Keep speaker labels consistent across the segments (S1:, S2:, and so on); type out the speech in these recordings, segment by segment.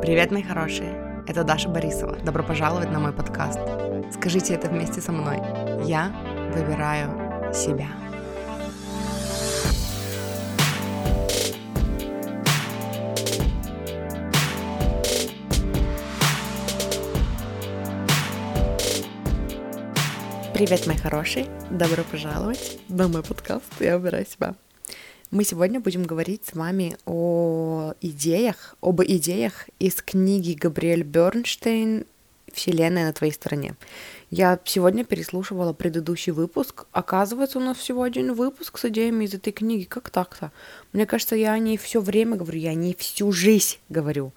S1: Привет, мои хорошие! Это Даша Борисова. Добро пожаловать на мой подкаст. Скажите это вместе со мной. Я выбираю себя. Привет, мои хорошие! Добро пожаловать на мой подкаст «Я выбираю себя». Мы сегодня будем говорить с вами о идеях, об идеях из книги Габриэль Бернштейн «Вселенная на твоей стороне». Я сегодня переслушивала предыдущий выпуск. Оказывается, у нас всего один выпуск с идеями из этой книги. Как так-то? Мне кажется, я о ней все время говорю, я о ней всю жизнь говорю.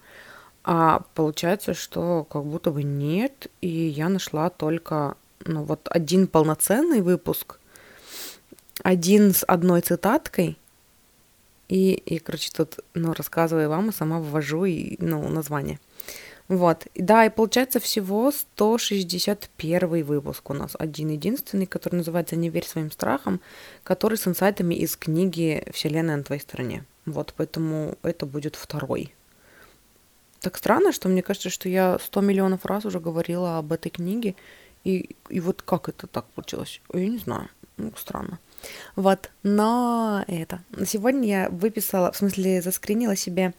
S1: А получается, что как будто бы нет, и я нашла только ну, вот один полноценный выпуск, один с одной цитаткой, и, и короче, тут, ну, рассказываю вам, и сама ввожу, и, ну, название. Вот, да, и получается всего 161 выпуск у нас, один-единственный, который называется «Не верь своим страхам», который с инсайтами из книги «Вселенная на твоей стороне». Вот, поэтому это будет второй. Так странно, что мне кажется, что я 100 миллионов раз уже говорила об этой книге, и, и вот как это так получилось? Я не знаю, ну, странно. Вот, но это. Сегодня я выписала, в смысле, заскринила себе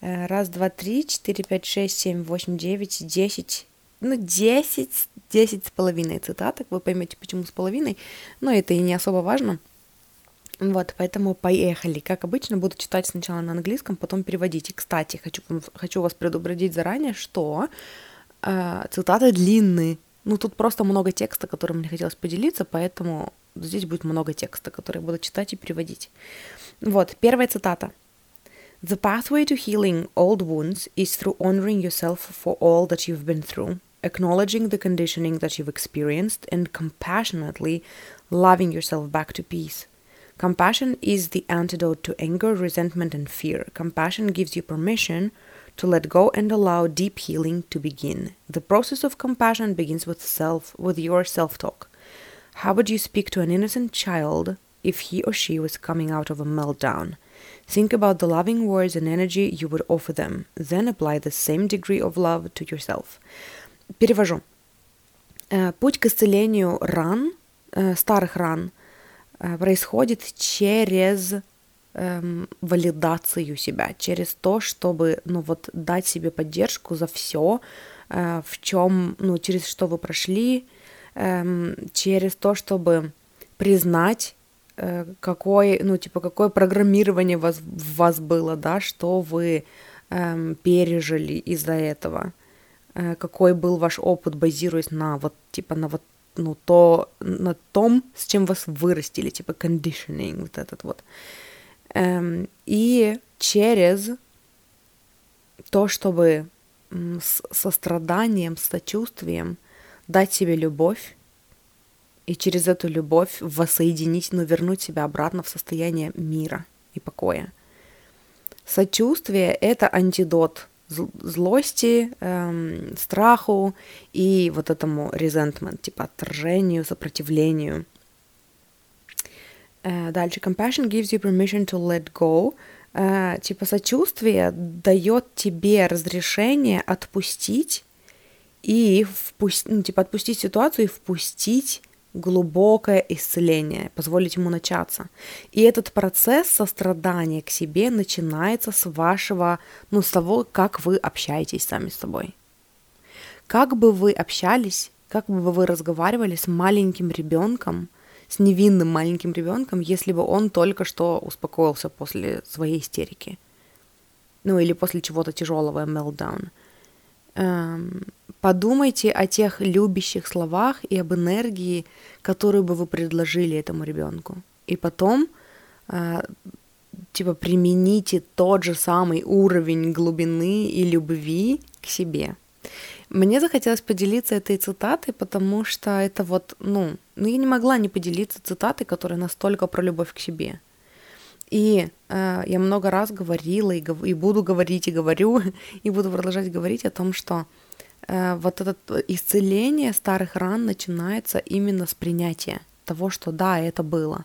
S1: э, раз, два, три, четыре, пять, шесть, семь, восемь, девять, десять, ну, десять, десять с половиной цитаток. Вы поймете, почему с половиной, но это и не особо важно. Вот, поэтому поехали. Как обычно, буду читать сначала на английском, потом переводить. И, кстати, хочу, хочу вас предупредить заранее, что э, цитаты длинные. Ну, тут просто много текста, которым мне хотелось поделиться, поэтому здесь будет много текста, который я буду читать и переводить. Вот, первая цитата. The pathway to healing old wounds is through honoring yourself for all that you've been through, acknowledging the conditioning that you've experienced, and compassionately loving yourself back to peace. Compassion is the antidote to anger, resentment, and fear. Compassion gives you permission to let go and allow deep healing to begin. The process of compassion begins with self, with your self-talk. How would you speak to an innocent child if he or she was coming out of a meltdown? Think about the loving words and energy you would offer them. Then apply the same degree of love to yourself. Перевожу. Путь к исцелению ран, старых ран, происходит через эм, валидацию себя, через то, чтобы, ну вот, дать себе поддержку за все, э, в чем, ну, через что вы прошли, эм, через то, чтобы признать, э, какое, ну, типа, какое программирование вас, в вас было, да, что вы эм, пережили из-за этого, э, какой был ваш опыт, базируясь на вот, типа, на вот ну, то, на том, с чем вас вырастили, типа conditioning, вот этот вот. Эм, и через то, чтобы с состраданием, с сочувствием дать себе любовь и через эту любовь воссоединить, но вернуть себя обратно в состояние мира и покоя. Сочувствие — это антидот злости, эм, страху и вот этому resentment, типа отторжению, сопротивлению. Э, дальше, compassion gives you permission to let go. Э, типа сочувствие дает тебе разрешение отпустить и впустить, ну, типа отпустить ситуацию и впустить глубокое исцеление, позволить ему начаться. И этот процесс сострадания к себе начинается с вашего, ну, с того, как вы общаетесь сами с собой. Как бы вы общались, как бы вы разговаривали с маленьким ребенком, с невинным маленьким ребенком, если бы он только что успокоился после своей истерики. Ну или после чего-то тяжелого, meltdown. Эм, подумайте о тех любящих словах и об энергии, которую бы вы предложили этому ребенку. И потом, э, типа, примените тот же самый уровень глубины и любви к себе. Мне захотелось поделиться этой цитатой, потому что это вот, ну, ну я не могла не поделиться цитатой, которая настолько про любовь к себе. И э, я много раз говорила и, гов- и буду говорить, и говорю, и буду продолжать говорить о том, что вот это исцеление старых ран начинается именно с принятия того, что да, это было.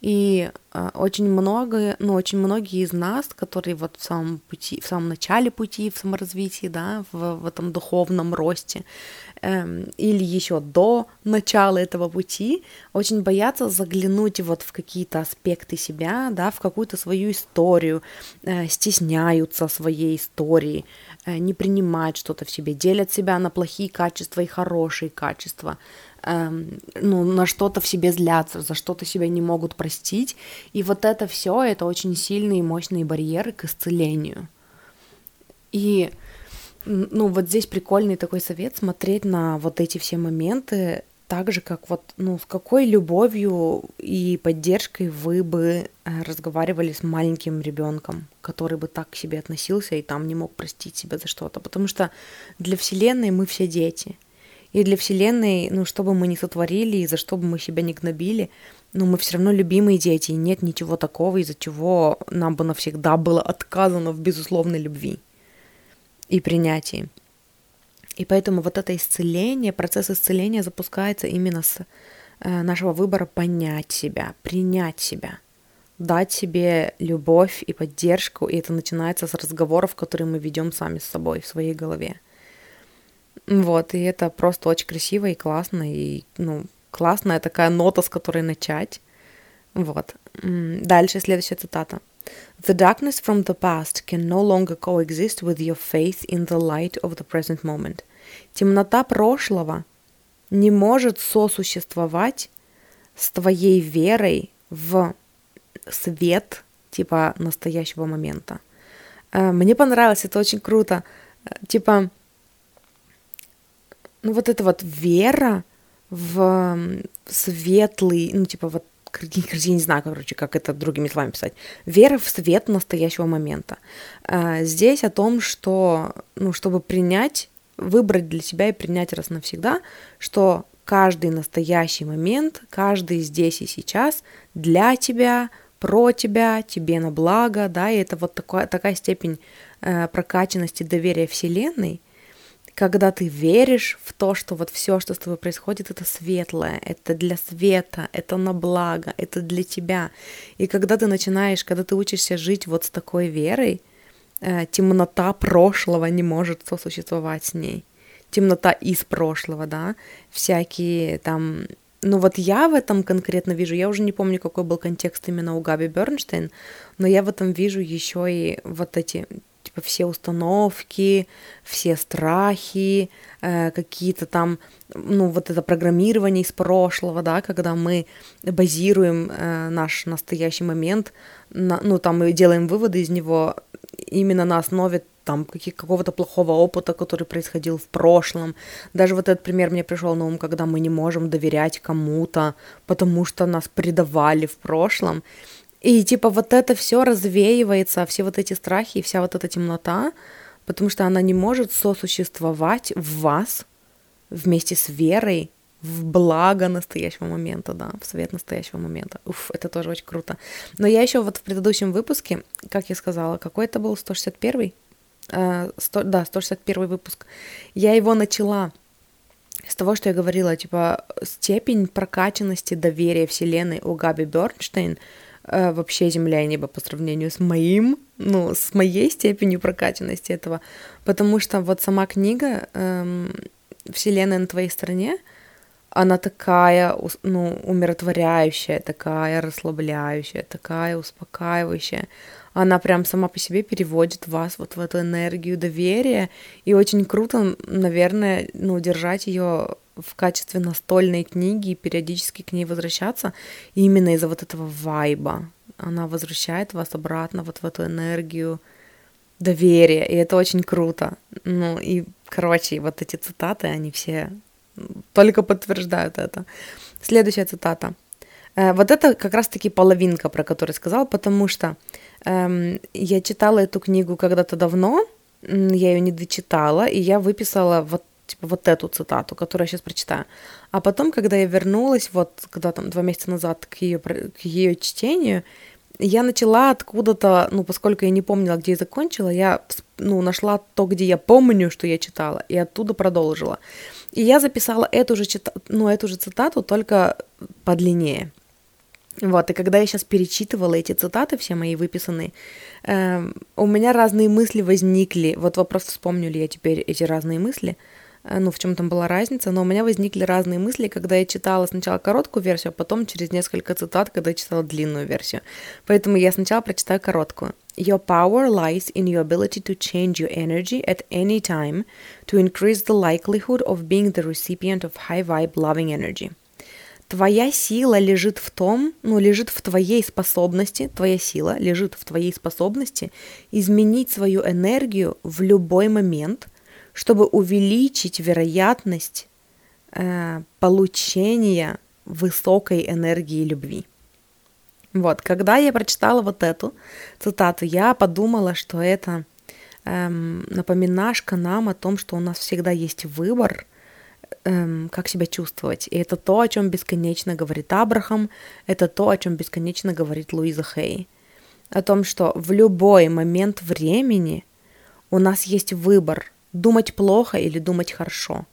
S1: И э, очень много, ну, очень многие из нас, которые вот в самом пути, в самом начале пути, в саморазвитии, да, в, в этом духовном росте, э, или еще до начала этого пути, очень боятся заглянуть вот в какие-то аспекты себя, да, в какую-то свою историю, э, стесняются своей истории, э, не принимают что-то в себе, делят себя на плохие качества и хорошие качества эм, ну, на что-то в себе злятся, за что-то себя не могут простить. И вот это все, это очень сильные и мощные барьеры к исцелению. И, ну, вот здесь прикольный такой совет смотреть на вот эти все моменты так же, как вот, ну, с какой любовью и поддержкой вы бы э, разговаривали с маленьким ребенком, который бы так к себе относился и там не мог простить себя за что-то. Потому что для Вселенной мы все дети — и для Вселенной, ну, что бы мы ни сотворили, и за что бы мы себя не гнобили, ну, мы все равно любимые дети, и нет ничего такого, из-за чего нам бы навсегда было отказано в безусловной любви и принятии. И поэтому вот это исцеление, процесс исцеления запускается именно с э, нашего выбора понять себя, принять себя, дать себе любовь и поддержку, и это начинается с разговоров, которые мы ведем сами с собой в своей голове. Вот, и это просто очень красиво и классно, и, ну, классная такая нота, с которой начать. Вот. Дальше следующая цитата. The darkness from the past can no longer coexist with your faith in the light of the present moment. Темнота прошлого не может сосуществовать с твоей верой в свет типа настоящего момента. Э, мне понравилось, это очень круто. Э, типа, ну вот эта вот вера в светлый, ну типа вот я не знаю, короче, как это другими словами писать. Вера в свет настоящего момента. А, здесь о том, что, ну, чтобы принять, выбрать для себя и принять раз навсегда, что каждый настоящий момент, каждый здесь и сейчас для тебя, про тебя, тебе на благо, да, и это вот такая, такая степень э, прокачанности доверия Вселенной, когда ты веришь в то, что вот все, что с тобой происходит, это светлое, это для света, это на благо, это для тебя. И когда ты начинаешь, когда ты учишься жить вот с такой верой, э, темнота прошлого не может сосуществовать с ней. Темнота из прошлого, да, всякие там ну вот я в этом конкретно вижу, я уже не помню, какой был контекст именно у Габи Бернштейн, но я в этом вижу еще и вот эти типа все установки, все страхи, э, какие-то там, ну, вот это программирование из прошлого, да, когда мы базируем э, наш настоящий момент, на, ну, там мы делаем выводы из него именно на основе там какого-то плохого опыта, который происходил в прошлом. Даже вот этот пример мне пришел на ум, когда мы не можем доверять кому-то, потому что нас предавали в прошлом. И типа вот это все развеивается, все вот эти страхи и вся вот эта темнота, потому что она не может сосуществовать в вас вместе с верой в благо настоящего момента, да, в свет настоящего момента. Уф, это тоже очень круто. Но я еще вот в предыдущем выпуске, как я сказала, какой это был 161? Uh, 100, да, 161 выпуск. Я его начала с того, что я говорила, типа, степень прокачанности доверия Вселенной у Габи Бернштейн — э, вообще земля и небо по сравнению с моим, ну, с моей степенью прокачанности этого, потому что вот сама книга эм, «Вселенная на твоей стороне», она такая, ну, умиротворяющая, такая расслабляющая, такая успокаивающая. Она прям сама по себе переводит вас вот в эту энергию доверия, и очень круто, наверное, ну, держать ее в качестве настольной книги и периодически к ней возвращаться именно из-за вот этого вайба. Она возвращает вас обратно вот в эту энергию доверия, и это очень круто. Ну и, короче, вот эти цитаты, они все только подтверждают это. Следующая цитата. Э, вот это как раз-таки половинка, про которую сказал, потому что эм, я читала эту книгу когда-то давно, я ее не дочитала, и я выписала вот типа вот эту цитату, которую я сейчас прочитаю. А потом, когда я вернулась, вот когда там два месяца назад к ее, к ее чтению, я начала откуда-то, ну, поскольку я не помнила, где я закончила, я, ну, нашла то, где я помню, что я читала, и оттуда продолжила. И я записала эту же, ну, эту же цитату, только подлиннее. Вот, и когда я сейчас перечитывала эти цитаты, все мои выписанные, э, у меня разные мысли возникли. Вот вопрос, вспомню ли я теперь эти разные мысли, э, ну, в чем там была разница, но у меня возникли разные мысли, когда я читала сначала короткую версию, а потом через несколько цитат, когда я читала длинную версию. Поэтому я сначала прочитаю короткую. Your power lies in your ability to change your energy at any time to increase the likelihood of being the recipient of high vibe loving energy. Твоя сила лежит в том, ну, лежит в твоей способности, твоя сила лежит в твоей способности изменить свою энергию в любой момент, чтобы увеличить вероятность э, получения высокой энергии любви. Вот, когда я прочитала вот эту цитату, я подумала, что это эм, напоминашка нам о том, что у нас всегда есть выбор – эм, как себя чувствовать. И это то, о чем бесконечно говорит Абрахам, это то, о чем бесконечно говорит Луиза Хей. О том, что в любой момент времени у нас есть выбор думать плохо или думать хорошо,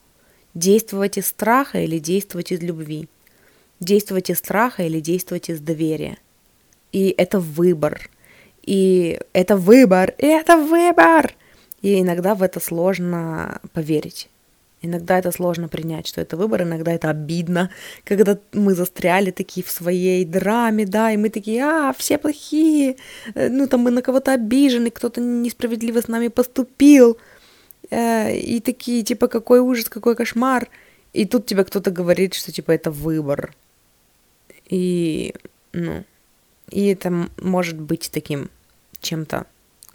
S1: действовать из страха или действовать из любви, действовать из страха или действовать из доверия. И это выбор. И это выбор, и это выбор. И иногда в это сложно поверить. Иногда это сложно принять, что это выбор, иногда это обидно, когда мы застряли такие в своей драме, да, и мы такие, а, все плохие, э, ну, там мы на кого-то обижены, кто-то несправедливо с нами поступил, э, и такие, типа, какой ужас, какой кошмар, и тут тебе кто-то говорит, что, типа, это выбор, и, ну, и это может быть таким чем-то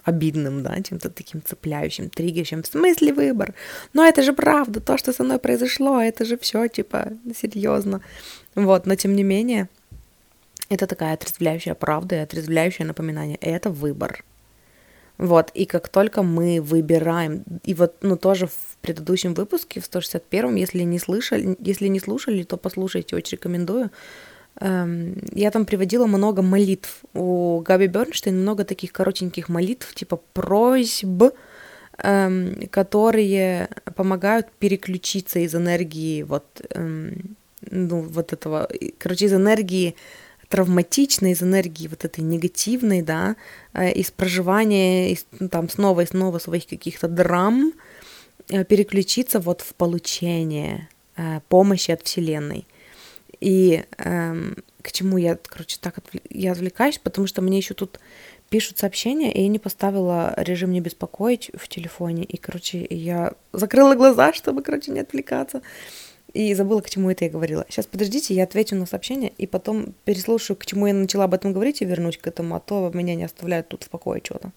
S1: обидным, да, чем-то таким цепляющим, триггерщим. В смысле выбор? Но это же правда, то, что со мной произошло, это же все, типа, серьезно. Вот, но тем не менее, это такая отрезвляющая правда и отрезвляющее напоминание. Это выбор. Вот, и как только мы выбираем, и вот, ну, тоже в предыдущем выпуске, в 161-м, если не слышали, если не слушали, то послушайте, очень рекомендую, Эм, я там приводила много молитв. У Габи Бернштейн много таких коротеньких молитв, типа просьб, эм, которые помогают переключиться из энергии вот, эм, ну, вот этого, короче, из энергии травматичной, из энергии вот этой негативной, да, э, из проживания, из, ну, там, снова и снова своих каких-то драм, э, переключиться вот в получение э, помощи от Вселенной. И эм, к чему я, короче, так отвл... я отвлекаюсь, потому что мне еще тут пишут сообщения, и я не поставила режим не беспокоить в телефоне. И, короче, я закрыла глаза, чтобы, короче, не отвлекаться. И забыла, к чему это я говорила. Сейчас, подождите, я отвечу на сообщение, и потом переслушаю, к чему я начала об этом говорить, и вернусь к этому, а то меня не оставляют тут в покое что-то.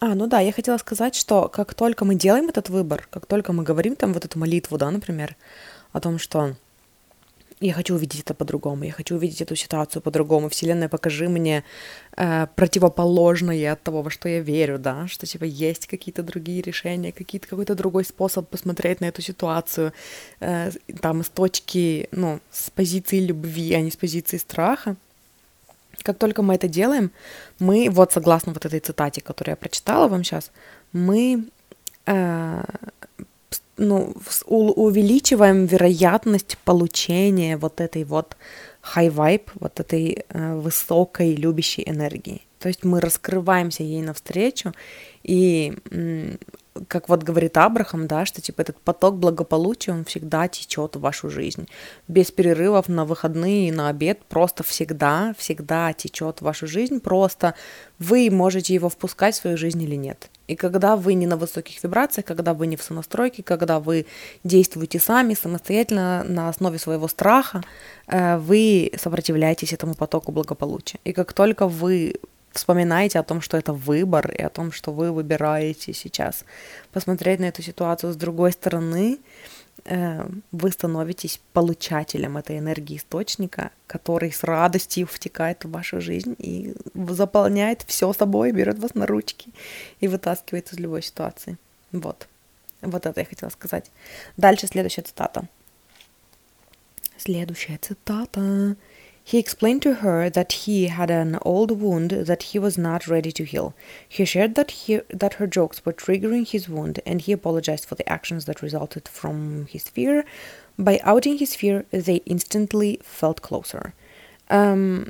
S1: А, ну да, я хотела сказать, что как только мы делаем этот выбор, как только мы говорим там вот эту молитву, да, например, о том, что я хочу увидеть это по-другому, я хочу увидеть эту ситуацию по-другому. Вселенная, покажи мне э, противоположное от того, во что я верю, да, что типа есть какие-то другие решения, какие-то какой-то другой способ посмотреть на эту ситуацию, э, там с точки, ну, с позиции любви, а не с позиции страха. Как только мы это делаем, мы, вот согласно вот этой цитате, которую я прочитала вам сейчас, мы э, ну, увеличиваем вероятность получения вот этой вот high vibe, вот этой э, высокой любящей энергии. То есть мы раскрываемся ей навстречу, и как вот говорит Абрахам, да, что типа этот поток благополучия, он всегда течет в вашу жизнь. Без перерывов на выходные и на обед, просто всегда, всегда течет в вашу жизнь, просто вы можете его впускать в свою жизнь или нет. И когда вы не на высоких вибрациях, когда вы не в сонастройке, когда вы действуете сами, самостоятельно, на основе своего страха, э, вы сопротивляетесь этому потоку благополучия. И как только вы вспоминаете о том, что это выбор, и о том, что вы выбираете сейчас посмотреть на эту ситуацию с другой стороны, вы становитесь получателем этой энергии источника, который с радостью втекает в вашу жизнь и заполняет все собой, берет вас на ручки и вытаскивает из любой ситуации. Вот. Вот это я хотела сказать. Дальше следующая цитата. Следующая цитата. He explained to her that he had an old wound that he was not ready to heal. He shared that he, that her jokes were triggering his wound, and he apologized for the actions that resulted from his fear. By outing his fear, they instantly felt closer. Um,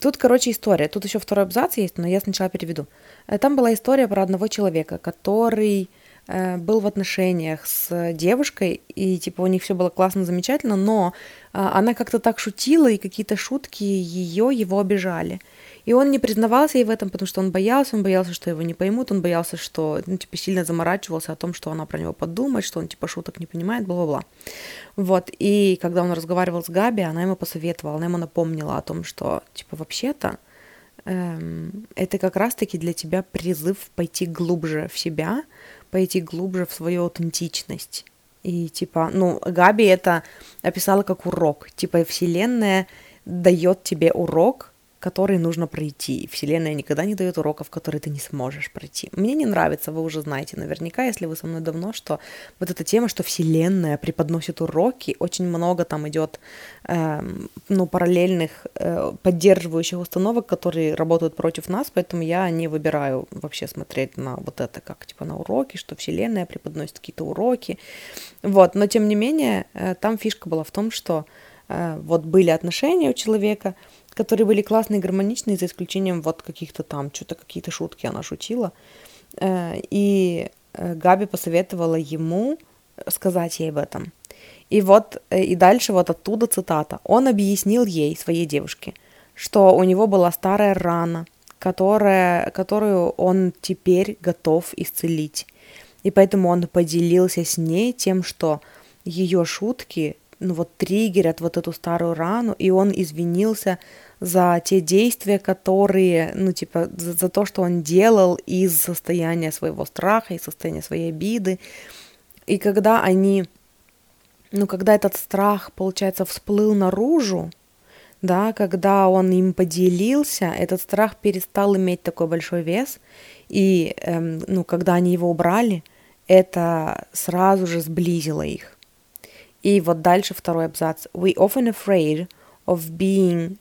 S1: тут, короче, история. Тут еще второй абзац есть, но я сначала переведу. Э, там была история про одного человека, который э, был в отношениях с девушкой, и типа у них все было классно, замечательно, но э, она как-то так шутила, и какие-то шутки ее его обижали. И он не признавался ей в этом, потому что он боялся, он боялся, что его не поймут, он боялся, что, ну, типа, сильно заморачивался о том, что она про него подумает, что он, типа, шуток не понимает, бла-бла-бла. Вот, и когда он разговаривал с Габи, она ему посоветовала, она ему напомнила о том, что, типа, вообще-то, эм, это как раз-таки для тебя призыв пойти глубже в себя, пойти глубже в свою аутентичность. И типа, ну, Габи это описала как урок. Типа, Вселенная дает тебе урок, который нужно пройти. Вселенная никогда не дает уроков, которые ты не сможешь пройти. Мне не нравится, вы уже знаете наверняка, если вы со мной давно, что вот эта тема, что Вселенная преподносит уроки, очень много там идет э, ну, параллельных э, поддерживающих установок, которые работают против нас, поэтому я не выбираю вообще смотреть на вот это как типа на уроки, что Вселенная преподносит какие-то уроки. Вот, но тем не менее, э, там фишка была в том, что э, вот были отношения у человека, которые были классные, гармоничные, за исключением вот каких-то там, что-то какие-то шутки она шутила. Э, и э, Габи посоветовала ему сказать ей об этом. И вот, э, и дальше вот оттуда цитата. Он объяснил ей, своей девушке, что у него была старая рана, которая, которую он теперь готов исцелить. И поэтому он поделился с ней тем, что ее шутки, ну вот триггерят вот эту старую рану, и он извинился за те действия, которые, ну, типа, за, за то, что он делал из состояния своего страха, из состояния своей обиды. И когда они, ну, когда этот страх, получается, всплыл наружу, да, когда он им поделился, этот страх перестал иметь такой большой вес, и, эм, ну, когда они его убрали, это сразу же сблизило их. И вот дальше второй абзац. We often afraid of being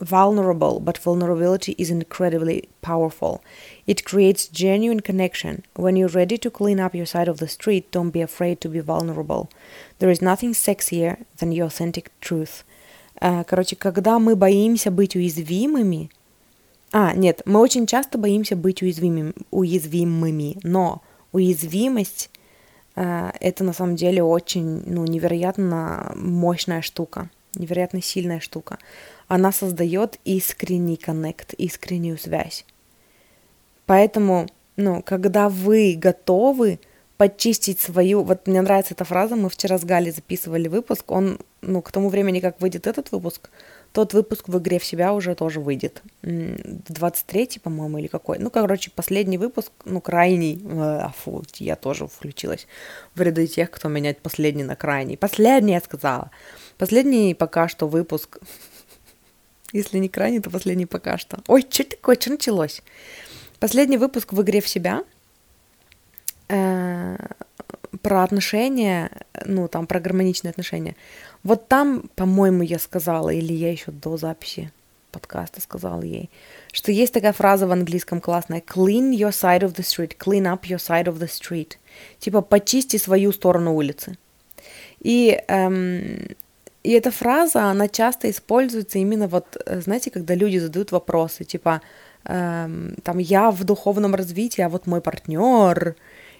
S1: vulnerable, but vulnerability is incredibly powerful. It creates genuine connection. When you're ready to clean up your side of the street, don't be afraid to be vulnerable. There is nothing sexier than your authentic truth. Uh, короче, когда мы боимся быть уязвимыми, а, нет, мы очень часто боимся быть уязвимыми, уязвимыми но уязвимость uh, это на самом деле очень, ну, невероятно мощная штука, Невероятно сильная штука она создает искренний коннект, искреннюю связь. Поэтому, ну, когда вы готовы почистить свою... Вот мне нравится эта фраза, мы вчера с Галей записывали выпуск, он, ну, к тому времени, как выйдет этот выпуск, тот выпуск в игре в себя уже тоже выйдет. 23-й, по-моему, или какой. Ну, короче, последний выпуск, ну, крайний. А, фу, я тоже включилась в ряды тех, кто меняет последний на крайний. Последний, я сказала. Последний пока что выпуск если не крайний, то последний пока что. Ой, что такое, что началось? Последний выпуск в игре в себя э, про отношения, ну, там, про гармоничные отношения. Вот там, по-моему, я сказала, или я еще до записи подкаста сказала ей, что есть такая фраза в английском классная «clean your side of the street», «clean up your side of the street», типа «почисти свою сторону улицы». И эм, и эта фраза, она часто используется именно вот, э, знаете, когда люди задают вопросы, типа, эм, там, я в духовном развитии, а вот мой партнер,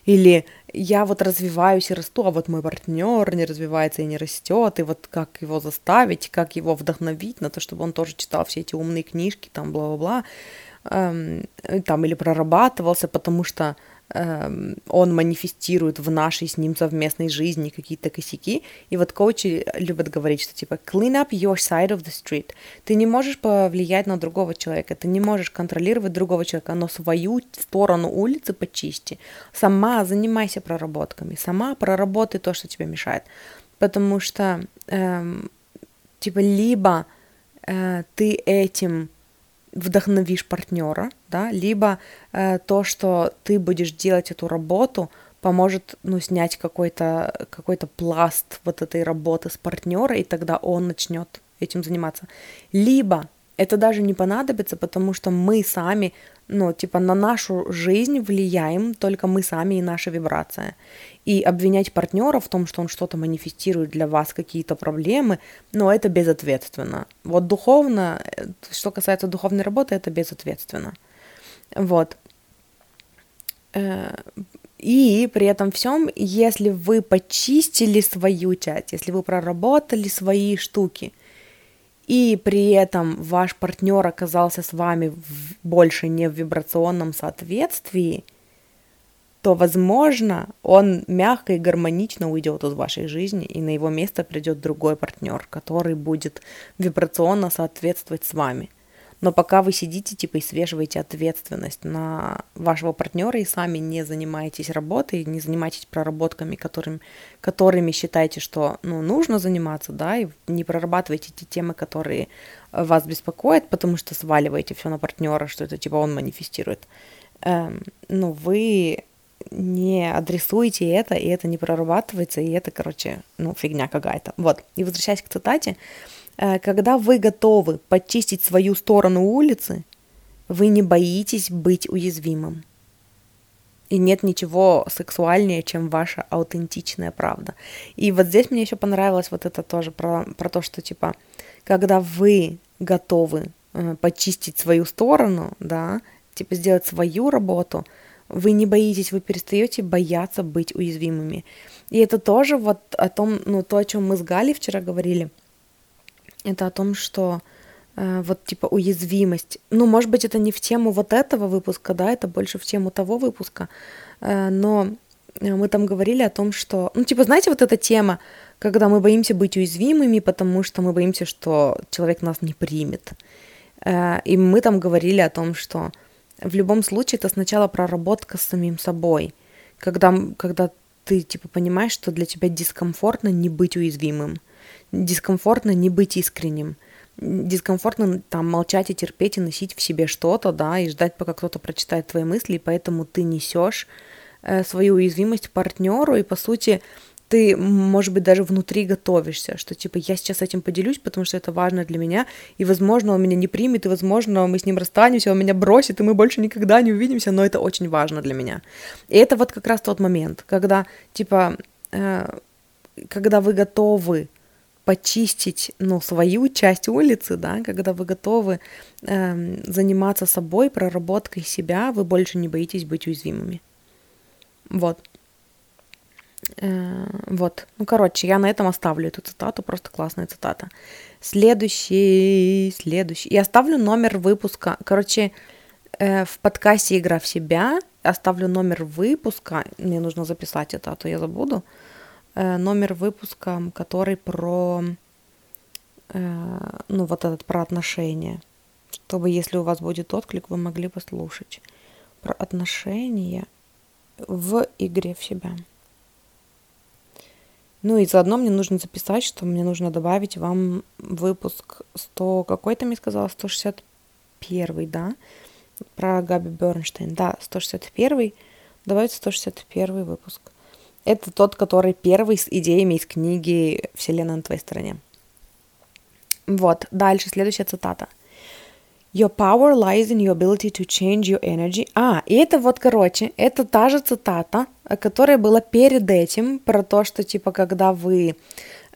S1: или я вот развиваюсь и расту, а вот мой партнер не развивается и не растет, и вот как его заставить, как его вдохновить на то, чтобы он тоже читал все эти умные книжки, там, бла-бла-бла, эм, там, или прорабатывался, потому что он манифестирует в нашей с ним совместной жизни какие-то косяки. И вот коучи любят говорить, что типа clean up your side of the street. Ты не можешь повлиять на другого человека, ты не можешь контролировать другого человека, но свою сторону улицы почисти. Сама занимайся проработками, сама проработай то, что тебе мешает. Потому что эм, типа либо э, ты этим вдохновишь партнера, да, либо э, то, что ты будешь делать эту работу, поможет, ну, снять какой-то какой пласт вот этой работы с партнера, и тогда он начнет этим заниматься. Либо это даже не понадобится, потому что мы сами, ну, типа, на нашу жизнь влияем только мы сами и наша вибрация. И обвинять партнера в том, что он что-то манифестирует для вас, какие-то проблемы, ну, это безответственно. Вот духовно, э, что касается духовной работы, это безответственно. Вот. Э, и при этом всем, если вы почистили свою часть, если вы проработали свои штуки, и при этом ваш партнер оказался с вами в, больше не в вибрационном соответствии, то, возможно, он мягко и гармонично уйдет из вашей жизни, и на его место придет другой партнер, который будет вибрационно соответствовать с вами – но пока вы сидите, типа, и свеживаете ответственность на вашего партнера и сами не занимаетесь работой, не занимаетесь проработками, которым, которыми считаете, что ну, нужно заниматься, да, и не прорабатываете те темы, которые вас беспокоят, потому что сваливаете все на партнера, что это типа он манифестирует. Эм, ну, вы не адресуете это, и это не прорабатывается, и это, короче, ну, фигня какая-то. Вот. И возвращаясь к цитате, Э, когда вы готовы почистить свою сторону улицы, вы не боитесь быть уязвимым. И нет ничего сексуальнее, чем ваша аутентичная правда. И вот здесь мне еще понравилось вот это тоже про, про то, что типа, когда вы готовы э, почистить свою сторону, да, типа сделать свою работу, вы не боитесь, вы перестаете бояться быть уязвимыми. И это тоже вот о том, ну, то, о чем мы с Галей вчера говорили – это о том, что э, вот типа уязвимость. Ну, может быть, это не в тему вот этого выпуска, да, это больше в тему того выпуска, э, но мы там говорили о том, что, ну, типа, знаете, вот эта тема, когда мы боимся быть уязвимыми, потому что мы боимся, что человек нас не примет. Э, и мы там говорили о том, что в любом случае это сначала проработка с самим собой, когда, когда ты, типа, понимаешь, что для тебя дискомфортно не быть уязвимым – дискомфортно не быть искренним, дискомфортно там молчать и терпеть и носить в себе что-то, да, и ждать, пока кто-то прочитает твои мысли, и поэтому ты несешь э, свою уязвимость партнеру, и по сути ты, может быть, даже внутри готовишься, что типа я сейчас этим поделюсь, потому что это важно для меня, и, возможно, он меня не примет, и, возможно, мы с ним расстанемся, он меня бросит, и мы больше никогда не увидимся, но это очень важно для меня. И это вот как раз тот момент, когда, типа, э, когда вы готовы почистить, ну, свою часть улицы, да, когда вы готовы э, заниматься собой, проработкой себя, вы больше не боитесь быть уязвимыми. Вот. Э, вот. Ну, короче, я на этом оставлю эту цитату, просто классная цитата. Следующий, следующий. Я оставлю номер выпуска. Короче, э, в подкасте «Игра в себя» оставлю номер выпуска. Мне нужно записать это, а то я забуду. Э, номер выпуска, который про, ну, вот этот про отношения. Чтобы, если у вас будет отклик, вы могли послушать. Про отношения в игре в себя. Ну и заодно мне нужно записать, что мне нужно добавить вам выпуск 100, какой то мне сказала, 161, да? Про Габи Бернштейн. Да, 161. Давайте 161 выпуск. Это тот, который первый с идеями из книги «Вселенная на твоей стороне». Вот, дальше, следующая цитата. Your power lies in your ability to change your energy. А, и это вот, короче, это та же цитата, которая была перед этим, про то, что, типа, когда вы,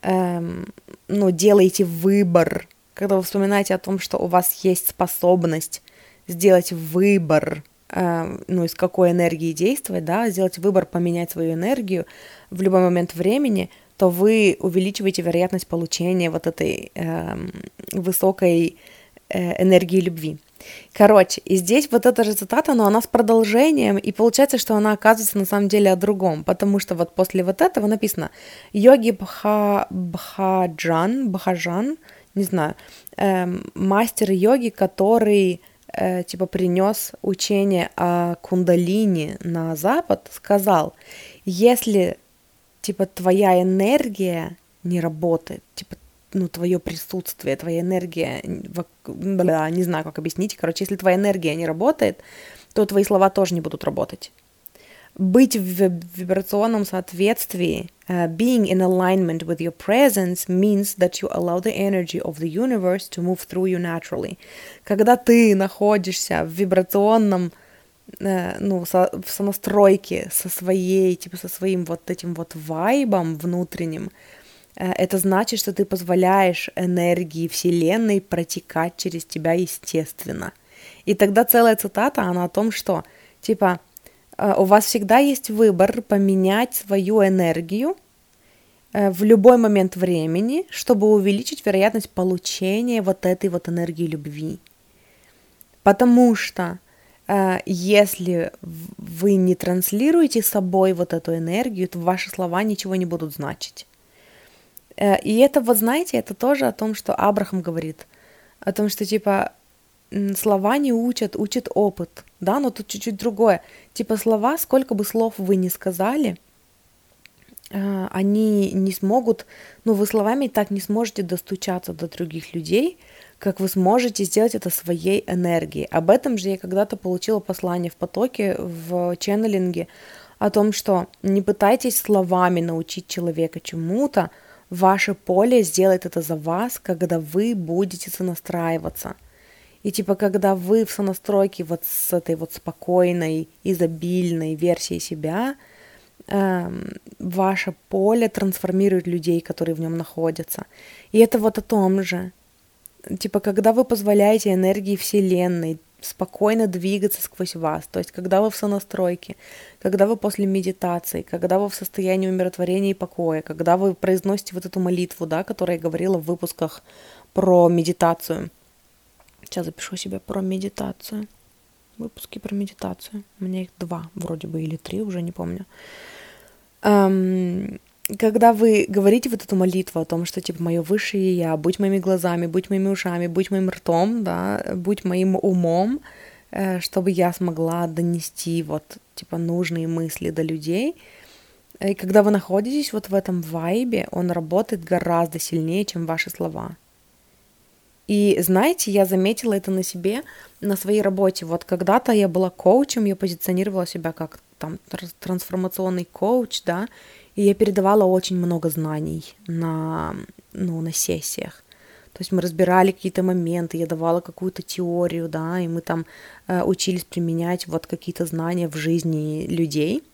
S1: эм, ну, делаете выбор, когда вы вспоминаете о том, что у вас есть способность сделать выбор Эм, ну, из какой энергии действовать, да, сделать выбор поменять свою энергию в любой момент времени, то вы увеличиваете вероятность получения вот этой э, высокой э, энергии любви. Короче, и здесь вот эта же цитата, но она с продолжением, и получается, что она оказывается на самом деле о другом, потому что вот после вот этого написано «Йоги Бха, Бхаджан, Бхаджан, не знаю, э, мастер йоги, который э, типа принес учение о кундалини на Запад, сказал, если типа твоя энергия не работает, типа ну, твое присутствие, твоя энергия, бля, не знаю, как объяснить, короче, если твоя энергия не работает, то твои слова тоже не будут работать. быть в вибрационном соответствии, uh, being in alignment with your presence means that you allow the energy of the universe to move through you naturally. Когда ты находишься в вибрационном, uh, ну, со, в сонастройке со своей, типа, со своим вот этим вот вайбом внутренним, это значит, что ты позволяешь энергии Вселенной протекать через тебя естественно. И тогда целая цитата, она о том, что, типа, Э, у вас всегда есть выбор поменять свою энергию э, в любой момент времени, чтобы увеличить вероятность получения вот этой вот энергии любви. Потому что э, если вы не транслируете собой вот эту энергию, то ваши слова ничего не будут значить. И это, вот знаете, это тоже о том, что Абрахам говорит, о том, что типа слова не учат, учит опыт, да, но тут чуть-чуть другое. Типа слова, сколько бы слов вы ни сказали, э, они не смогут, ну, вы словами так не сможете достучаться до других людей, как вы сможете сделать это своей энергией. Об этом же я когда-то получила послание в потоке, в ченнелинге, о том, что не пытайтесь словами научить человека чему-то, ваше поле сделает это за вас, когда вы будете сонастраиваться – и типа, когда вы в сонастройке вот с этой вот спокойной, изобильной версией себя, эм, ваше поле трансформирует людей, которые в нем находятся. И это вот о том же. Типа, когда вы позволяете энергии Вселенной спокойно двигаться сквозь вас, то есть когда вы в сонастройке, когда вы после медитации, когда вы в состоянии умиротворения и покоя, когда вы произносите вот эту молитву, да, которая я говорила в выпусках про медитацию – Сейчас запишу себе про медитацию. Выпуски про медитацию. У меня их два, вроде бы, или три, уже не помню. Эм, когда вы говорите вот эту молитву о том, что, типа, мое высшее я, будь моими глазами, будь моими ушами, будь моим ртом, да, будь моим умом, э, чтобы я смогла донести вот, типа, нужные мысли до людей, и когда вы находитесь вот в этом вайбе, он работает гораздо сильнее, чем ваши слова. И знаете, я заметила это на себе, на своей работе. Вот когда-то я была коучем, я позиционировала себя как там трансформационный коуч, да, и я передавала очень много знаний на, ну, на сессиях. То есть мы разбирали какие-то моменты, я давала какую-то теорию, да, и мы там э, учились применять вот какие-то знания в жизни людей –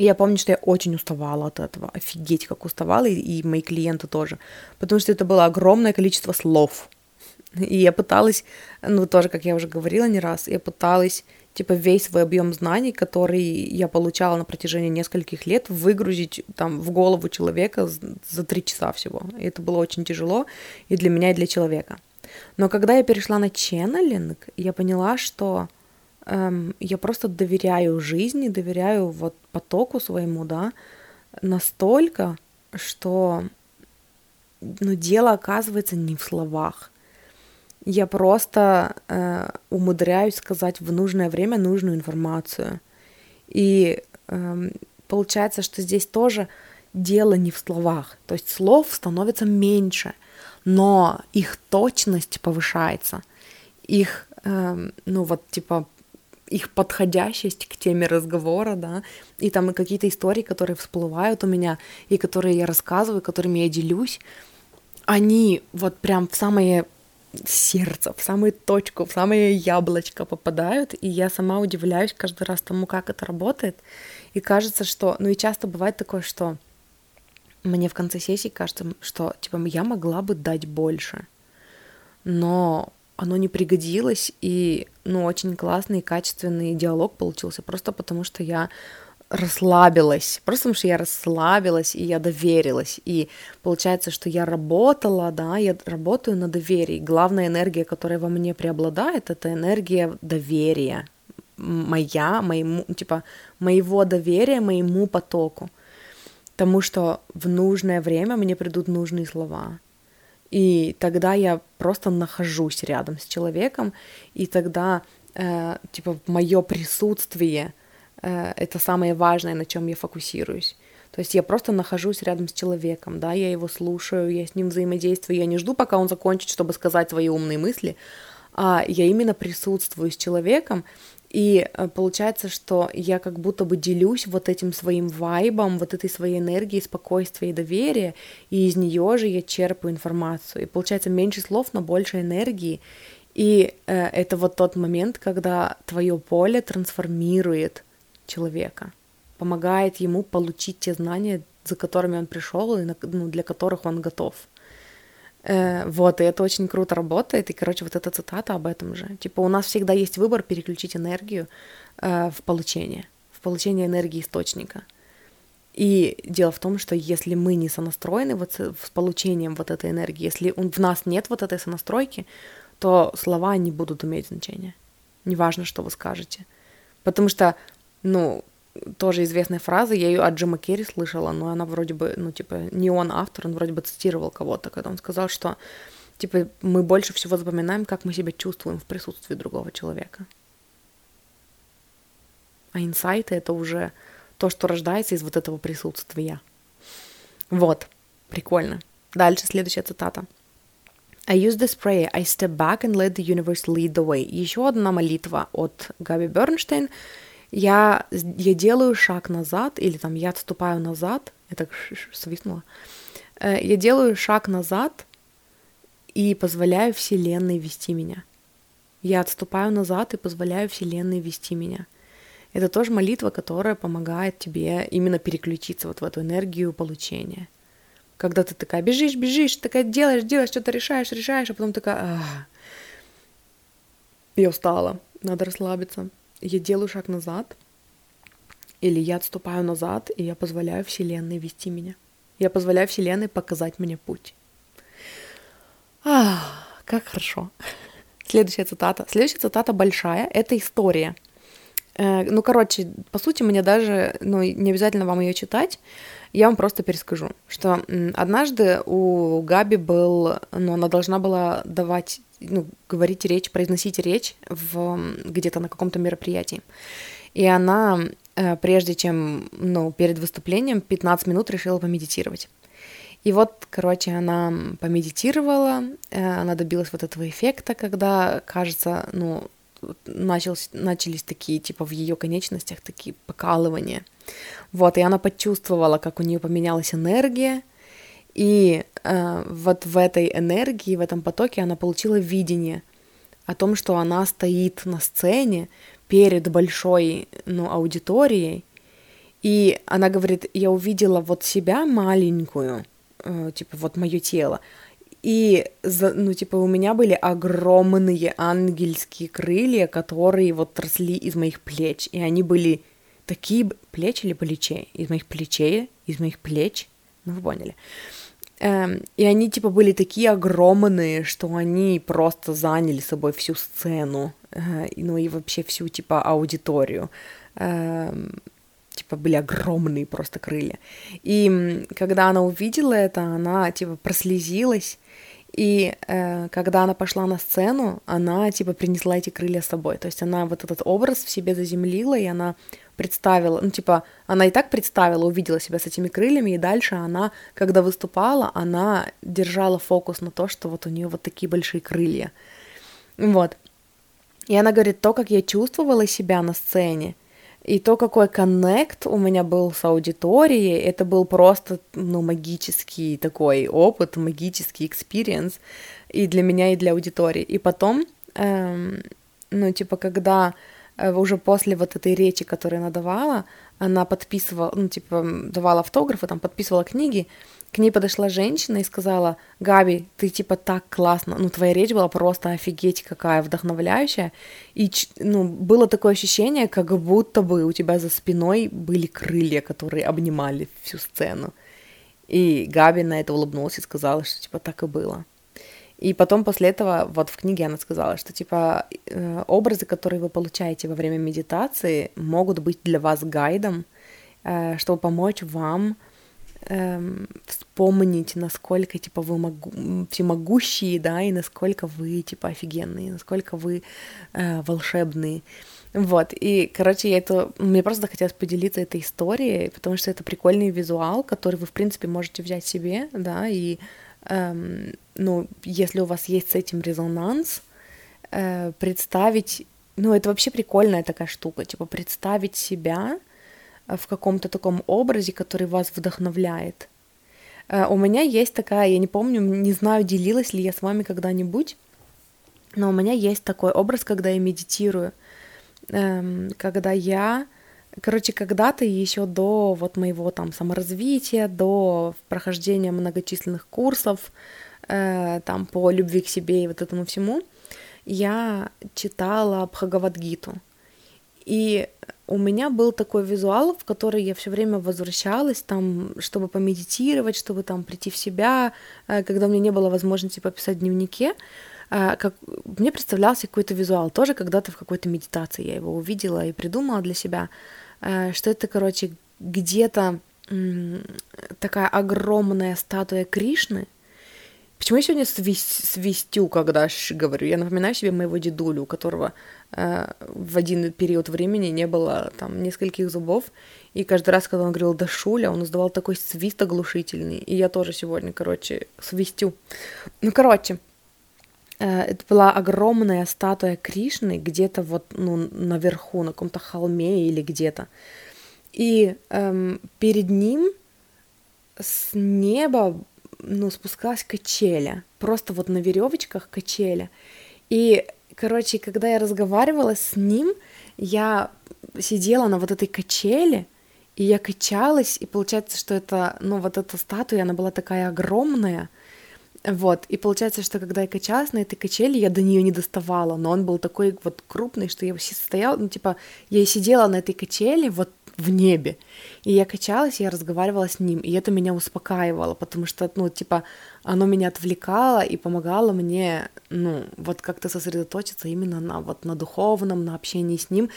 S1: и я помню, что я очень уставала от этого. Офигеть, как уставала, и, и мои клиенты тоже. Потому что это было огромное количество слов. И я пыталась, ну, тоже, как я уже говорила не раз, я пыталась, типа, весь свой объем знаний, который я получала на протяжении нескольких лет, выгрузить там в голову человека за три часа всего. И это было очень тяжело и для меня, и для человека. Но когда я перешла на ченнелинг, я поняла, что эм, я просто доверяю жизни, доверяю вот потоку своему, да, настолько, что ну, дело оказывается не в словах. Я просто э, умудряюсь сказать в нужное время нужную информацию. И э, получается, что здесь тоже дело не в словах. То есть слов становится меньше, но их точность повышается. Их, э, ну вот, типа, их подходящесть к теме разговора, да, и там и какие-то истории, которые всплывают у меня, и которые я рассказываю, которыми я делюсь, они вот прям в самое сердце, в самую точку, в самое яблочко попадают, и я сама удивляюсь каждый раз тому, как это работает, и кажется, что, ну и часто бывает такое, что мне в конце сессии кажется, что, типа, я могла бы дать больше, но оно не пригодилось, и, ну, очень классный качественный диалог получился, просто потому что я расслабилась, просто потому что я расслабилась, и я доверилась, и получается, что я работала, да, я работаю на доверии, главная энергия, которая во мне преобладает, это энергия доверия, моя, моему, типа, моего доверия моему потоку, потому что в нужное время мне придут нужные слова, и тогда я просто нахожусь рядом с человеком, и тогда, э, типа, мое присутствие это самое важное, на чем я фокусируюсь. То есть я просто нахожусь рядом с человеком, да, я его слушаю, я с ним взаимодействую, я не жду, пока он закончит, чтобы сказать свои умные мысли, а я именно присутствую с человеком, и э, получается, что я как будто бы делюсь вот этим своим вайбом, вот этой своей энергией, спокойствия и доверия, и из нее же я черпаю информацию. И получается меньше слов, но больше энергии. И э, это вот тот момент, когда твое поле трансформирует человека, помогает ему получить те знания, за которыми он пришел и ну, для которых он готов. Э, вот, и это очень круто работает. И, короче, вот эта цитата об этом же. Типа, у нас всегда есть выбор переключить энергию э, в получение, в получение энергии источника. И дело в том, что если мы не сонастроены вот с, с получением вот этой энергии, если в нас нет вот этой сонастройки, то слова не будут иметь значения. Неважно, что вы скажете. Потому что, ну, тоже известная фраза, я ее от Джима Керри слышала, но она вроде бы, ну, типа, не он автор, он вроде бы цитировал кого-то, когда он сказал, что, типа, мы больше всего запоминаем, как мы себя чувствуем в присутствии другого человека. А инсайты — это уже то, что рождается из вот этого присутствия. Вот, прикольно. Дальше следующая цитата. I use this prayer, I step back and let the universe lead the way. Еще одна молитва от Габи Бернштейн — я, я делаю шаг назад, или там я отступаю назад, это свистнуло, э, я делаю шаг назад и позволяю Вселенной вести меня. Я отступаю назад и позволяю Вселенной вести меня. Это тоже молитва, которая помогает тебе именно переключиться вот в эту энергию получения. Когда ты такая бежишь, бежишь, такая делаешь, делаешь, что-то решаешь, решаешь, а потом такая, Ах, я устала, надо расслабиться я делаю шаг назад, или я отступаю назад, и я позволяю Вселенной вести меня. Я позволяю Вселенной показать мне путь. А, как хорошо. Следующая цитата. Следующая цитата большая. Это история. Э, ну, короче, по сути, мне даже, ну, не обязательно вам ее читать, я вам просто перескажу, что однажды у Габи был, ну, она должна была давать ну, говорить речь, произносить речь в, где-то на каком-то мероприятии. И она, э, прежде чем, ну, перед выступлением, 15 минут решила помедитировать. И вот, короче, она помедитировала, э, она добилась вот этого эффекта, когда, кажется, ну, начались, начались такие, типа, в ее конечностях такие покалывания. Вот, и она почувствовала, как у нее поменялась энергия, и э, вот в этой энергии, в этом потоке она получила видение о том, что она стоит на сцене перед большой ну, аудиторией, и она говорит, я увидела вот себя маленькую, э, типа вот мое тело, и, ну, типа, у меня были огромные ангельские крылья, которые вот росли из моих плеч, и они были такие плечи или плечей? Из моих плечей, из моих плеч, ну, вы поняли. Эм, и они, типа, были такие огромные, что они просто заняли собой всю сцену, э, ну и вообще всю, типа, аудиторию. Э, типа, были огромные просто крылья. И когда она увидела это, она, типа, прослезилась, и э, когда она пошла на сцену, она типа принесла эти крылья с собой. То есть она вот этот образ в себе заземлила, и она представила, ну, типа, она и так представила, увидела себя с этими крыльями, и дальше она, когда выступала, она держала фокус на то, что вот у нее вот такие большие крылья. Вот. И она говорит, то, как я чувствовала себя на сцене, и то, какой connect у меня был с аудиторией, это был просто, ну, магический такой опыт, магический experience и для меня, и для аудитории. И потом, эм, ну, типа, когда уже после вот этой речи, которую она давала, она подписывала, ну, типа, давала автографы, там, подписывала книги, к ней подошла женщина и сказала, Габи, ты, типа, так классно, ну, твоя речь была просто офигеть какая вдохновляющая, и, ну, было такое ощущение, как будто бы у тебя за спиной были крылья, которые обнимали всю сцену. И Габи на это улыбнулась и сказала, что, типа, так и было. И потом после этого, вот в книге она сказала, что типа э, образы, которые вы получаете во время медитации, могут быть для вас гайдом, э, чтобы помочь вам э, вспомнить, насколько типа вы могу, всемогущие, да, и насколько вы типа офигенные, насколько вы э, волшебные. Вот, и, короче, я это... Мне просто захотелось поделиться этой историей, потому что это прикольный визуал, который вы, в принципе, можете взять себе, да, и эм, ну, если у вас есть с этим резонанс, э, представить, ну, это вообще прикольная такая штука, типа представить себя в каком-то таком образе, который вас вдохновляет. Э, у меня есть такая, я не помню, не знаю, делилась ли я с вами когда-нибудь, но у меня есть такой образ, когда я медитирую, эм, когда я, короче, когда-то еще до вот моего там саморазвития, до прохождения многочисленных курсов, э, там по любви к себе и вот этому всему, я читала Бхагавадгиту. И у меня был такой визуал, в который я все время возвращалась, там, чтобы помедитировать, чтобы там прийти в себя, э, когда у меня не было возможности пописать в дневнике. Э, как... Мне представлялся какой-то визуал, тоже когда-то в какой-то медитации. Я его увидела и придумала для себя, э, что это, короче, где-то такая огромная статуя Кришны, Почему я сегодня свистю, когда говорю? Я напоминаю себе моего дедулю, у которого э, в один период времени не было там нескольких зубов, и каждый раз, когда он говорил «дашуля», он издавал такой свист оглушительный, и я тоже сегодня, короче, свистю. Ну, короче, это была огромная статуя Кришны где-то вот, ну, наверху, на каком-то холме или где-то. И эм, перед ним с неба ну, спускалась качеля, просто вот на веревочках качеля. И, короче, когда я разговаривала с ним, я сидела на вот этой качеле, и я качалась, и получается, что это, ну, вот эта статуя, она была такая огромная, вот, и получается, что когда я качалась на этой качели, я до нее не доставала, но он был такой вот крупный, что я стояла, ну, типа, я сидела на этой качели, вот в небе. И я качалась, я разговаривала с ним, и это меня успокаивало, потому что, ну, типа, оно меня отвлекало и помогало мне, ну, вот как-то сосредоточиться именно на вот на духовном, на общении с ним.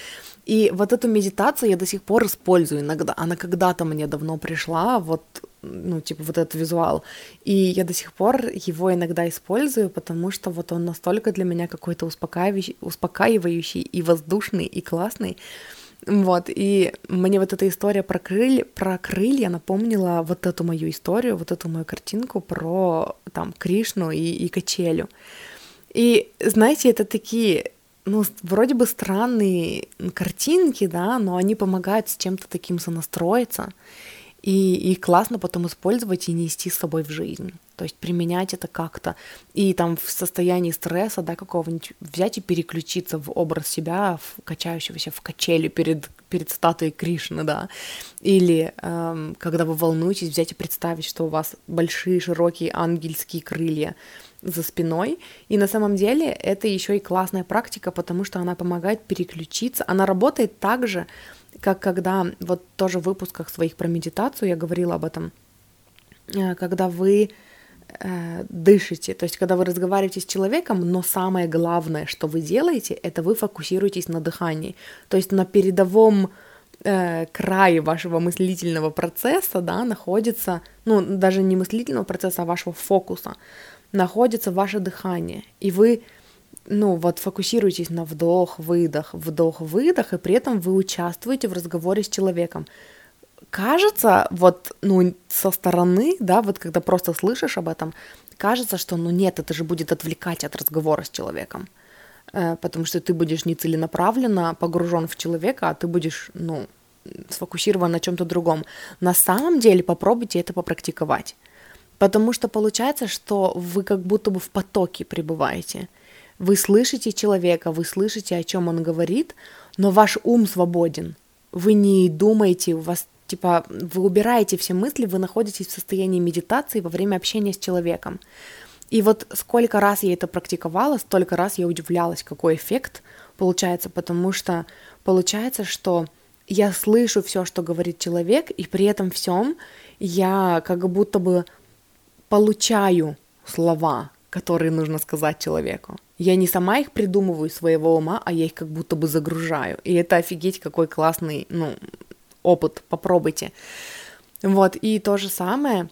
S1: И вот эту медитацию я до сих пор использую иногда. Она когда-то мне давно пришла, вот ну, типа, вот этот визуал. И я до сих пор его иногда использую, потому что вот он настолько для меня какой-то успокаивающий, успокаивающий и воздушный, и классный, вот, и мне вот эта история про, крылья, про крылья напомнила вот эту мою историю, вот эту мою картинку про там Кришну и, и качелю. И знаете, это такие, ну, вроде бы странные картинки, да, но они помогают с чем-то таким сонастроиться и, и классно потом использовать и нести с собой в жизнь. То есть применять это как-то. И там в состоянии стресса, да, какого-нибудь взять и переключиться в образ себя, в качающегося в качели перед, перед статуей Кришны, да. Или эм, когда вы волнуетесь, взять и представить, что у вас большие, широкие ангельские крылья за спиной. И на самом деле это еще и классная практика, потому что она помогает переключиться. Она работает так же, как когда, вот тоже в выпусках своих про медитацию я говорила об этом, э, когда вы э, дышите, то есть когда вы разговариваете с человеком, но самое главное, что вы делаете, это вы фокусируетесь на дыхании, то есть на передовом э, крае вашего мыслительного процесса, да, находится, ну, даже не мыслительного процесса, а вашего фокуса, находится ваше дыхание, и вы ну, вот фокусируйтесь на вдох, выдох, вдох, выдох, и при этом вы участвуете в разговоре с человеком. Кажется, вот, ну, со стороны, да, вот когда просто слышишь об этом, кажется, что, ну, нет, это же будет отвлекать от разговора с человеком, э, потому что ты будешь не целенаправленно погружен в человека, а ты будешь, ну, сфокусирован на чем-то другом. На самом деле попробуйте это попрактиковать, потому что получается, что вы как будто бы в потоке пребываете – вы слышите человека, вы слышите, о чем он говорит, но ваш ум свободен. Вы не думаете, у вас типа вы убираете все мысли, вы находитесь в состоянии медитации во время общения с человеком. И вот сколько раз я это практиковала, столько раз я удивлялась, какой эффект получается, потому что получается, что я слышу все, что говорит человек, и при этом всем я как будто бы получаю слова, которые нужно сказать человеку. Я не сама их придумываю своего ума, а я их как будто бы загружаю. И это офигеть какой классный, ну, опыт, попробуйте. Вот, и то же самое,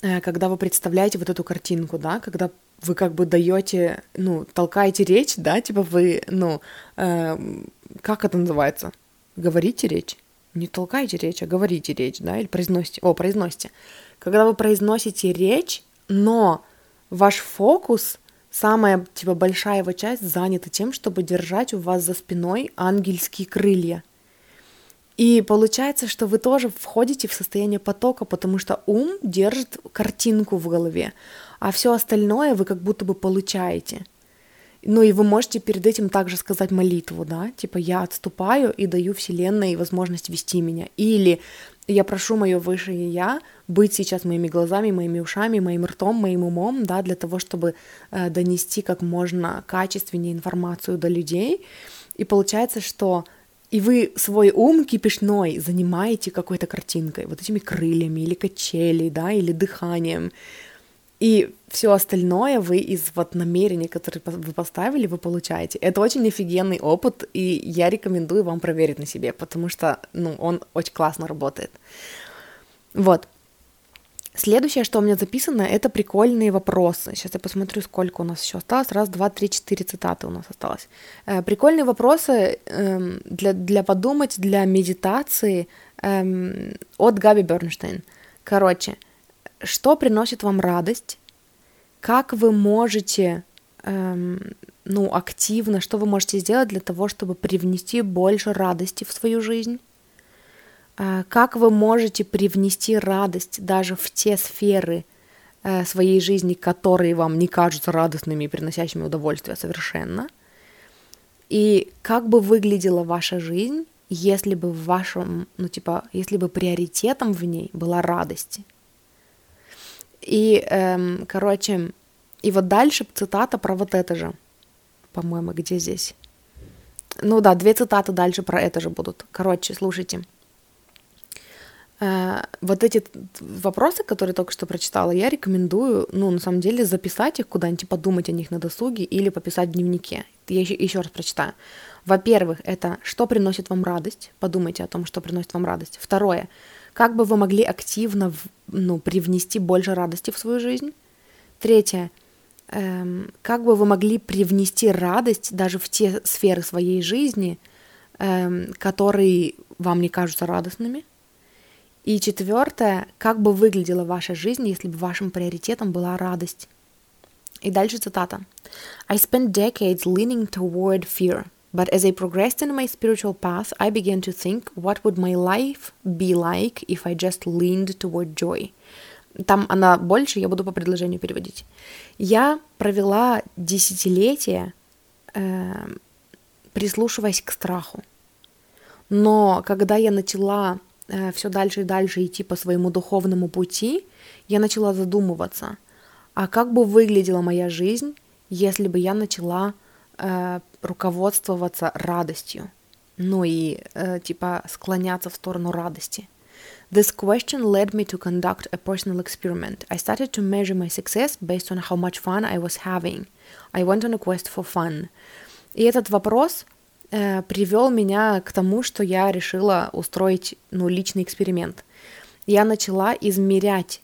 S1: э, когда вы представляете вот эту картинку, да, когда вы как бы даете, ну, толкаете речь, да, типа вы, ну, э, как это называется? Говорите речь? Не толкайте речь, а говорите речь, да, или произносите, о, произносите. Когда вы произносите речь, но ваш фокус самая типа большая его часть занята тем, чтобы держать у вас за спиной ангельские крылья. И получается, что вы тоже входите в состояние потока, потому что ум держит картинку в голове, а все остальное вы как будто бы получаете. Ну и вы можете перед этим также сказать молитву, да, типа я отступаю и даю Вселенной возможность вести меня. Или я прошу мое высшее я быть сейчас моими глазами, моими ушами, моим ртом, моим умом, да, для того, чтобы э, донести как можно качественнее информацию до людей. И получается, что и вы свой ум кипишной занимаете какой-то картинкой, вот этими крыльями или качелей, да, или дыханием. И все остальное вы из вот намерений, которые вы поставили, вы получаете. Это очень офигенный опыт, и я рекомендую вам проверить на себе, потому что, ну, он очень классно работает. Вот. Следующее, что у меня записано, это прикольные вопросы. Сейчас я посмотрю, сколько у нас еще осталось. Раз, два, три, четыре цитаты у нас осталось. Э, прикольные вопросы э, для, для подумать, для медитации э, от Габи Бернштейн. Короче, что приносит вам радость, как вы можете, эм, ну, активно, что вы можете сделать для того, чтобы привнести больше радости в свою жизнь, э, как вы можете привнести радость даже в те сферы э, своей жизни, которые вам не кажутся радостными и приносящими удовольствие совершенно, и как бы выглядела ваша жизнь, если бы в вашем, ну, типа, если бы приоритетом в ней была радость, и, эм, короче, и вот дальше цитата про вот это же, по-моему, где здесь? Ну да, две цитаты дальше про это же будут. Короче, слушайте. Э, вот эти вопросы, которые только что прочитала, я рекомендую, ну, на самом деле, записать их куда-нибудь, подумать о них на досуге или пописать в дневнике. Я еще, еще раз прочитаю. Во-первых, это что приносит вам радость. Подумайте о том, что приносит вам радость. Второе, как бы вы могли активно ну, привнести больше радости в свою жизнь? Третье. Эм, как бы вы могли привнести радость даже в те сферы своей жизни, эм, которые вам не кажутся радостными? И четвертое, как бы выглядела ваша жизнь, если бы вашим приоритетом была радость? И дальше цитата. I spent decades leaning toward fear. But as I progressed in my spiritual path, I began to think, what would my life be like if I just leaned toward joy? Там она больше, я буду по предложению переводить. Я провела десятилетия, э, прислушиваясь к страху. Но когда я начала э, все дальше и дальше идти по своему духовному пути, я начала задумываться, а как бы выглядела моя жизнь, если бы я начала э, руководствоваться радостью, ну и э, типа склоняться в сторону радости. This question led me to conduct a personal experiment. I started to measure my success based on how much fun I was having. I went on a quest for fun. И этот вопрос э, привел меня к тому, что я решила устроить ну, личный эксперимент. Я начала измерять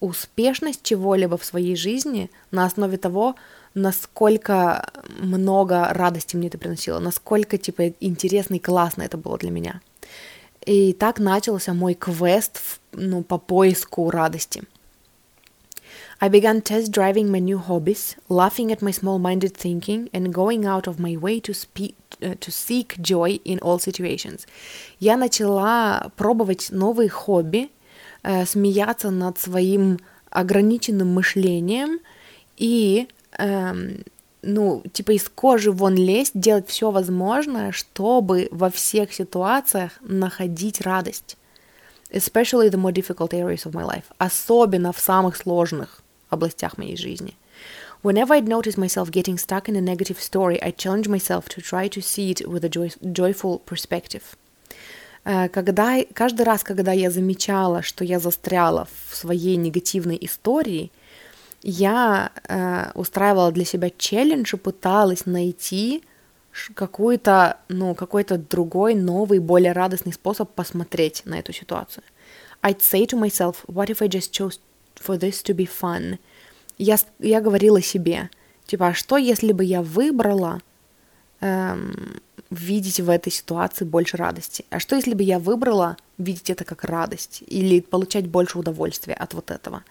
S1: успешность чего-либо в своей жизни на основе того, насколько много радости мне это приносило, насколько, типа, интересно и классно это было для меня. И так начался мой квест ну, по поиску радости. I began test driving my new hobbies, laughing at my small minded thinking, and going out of my way to, speak, uh, to seek joy in all situations. Я начала пробовать новые хобби, э, смеяться над своим ограниченным мышлением и эм, ну, типа из кожи вон лезть, делать все возможное, чтобы во всех ситуациях находить радость. Especially the more difficult areas of my life. Особенно в самых сложных областях моей жизни. Whenever I'd notice myself getting stuck in a negative story, I challenge myself to try to see it with a joy, joyful perspective. Э, когда, каждый раз, когда я замечала, что я застряла в своей негативной истории – я э, устраивала для себя челлендж и пыталась найти какой-то, ну, какой-то другой, новый, более радостный способ посмотреть на эту ситуацию. I'd say to myself, what if I just chose for this to be fun? Я, я говорила себе, типа, а что если бы я выбрала эм, видеть в этой ситуации больше радости? А что если бы я выбрала видеть это как радость или получать больше удовольствия от вот этого?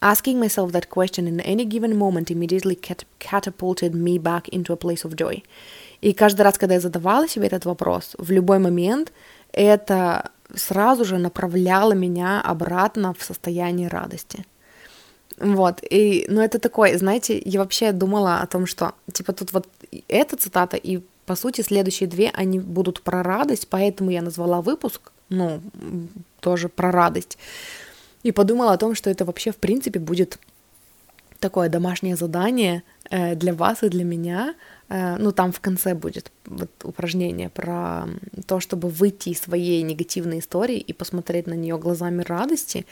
S1: Asking myself that question in any given moment immediately cat- catapulted me back into a place of joy. И каждый раз, когда я задавала себе этот вопрос, в любой момент это сразу же направляло меня обратно в состояние радости. Вот, и, ну, это такое, знаете, я вообще думала о том, что, типа, тут вот эта цитата и, по сути, следующие две, они будут про радость, поэтому я назвала выпуск, ну, тоже про радость, и подумала о том, что это вообще, в принципе, будет такое домашнее задание э, для вас и для меня, э, ну, там в конце будет вот упражнение про то, чтобы выйти из своей негативной истории и посмотреть на нее глазами радости,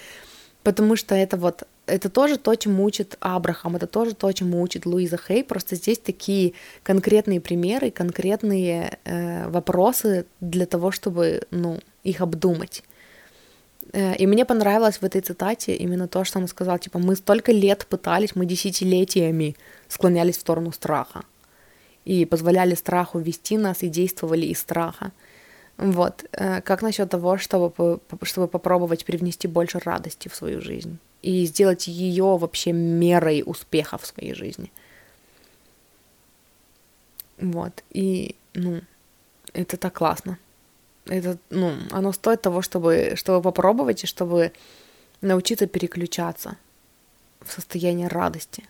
S1: потому что это вот это тоже то, чему учит Абрахам, это тоже то, чему учит Луиза Хей, просто здесь такие конкретные примеры, конкретные э, вопросы для того, чтобы, ну, их обдумать. Э, и мне понравилось в этой цитате именно то, что он сказал, типа, мы столько лет пытались, мы десятилетиями склонялись в сторону страха и позволяли страху вести нас и действовали из страха. Вот. Э, как насчет того, чтобы, чтобы попробовать привнести больше радости в свою жизнь и сделать ее вообще мерой успеха в своей жизни? Вот. И, ну, это так классно. Это, ну, оно стоит того, чтобы, чтобы попробовать и чтобы научиться переключаться в состояние радости.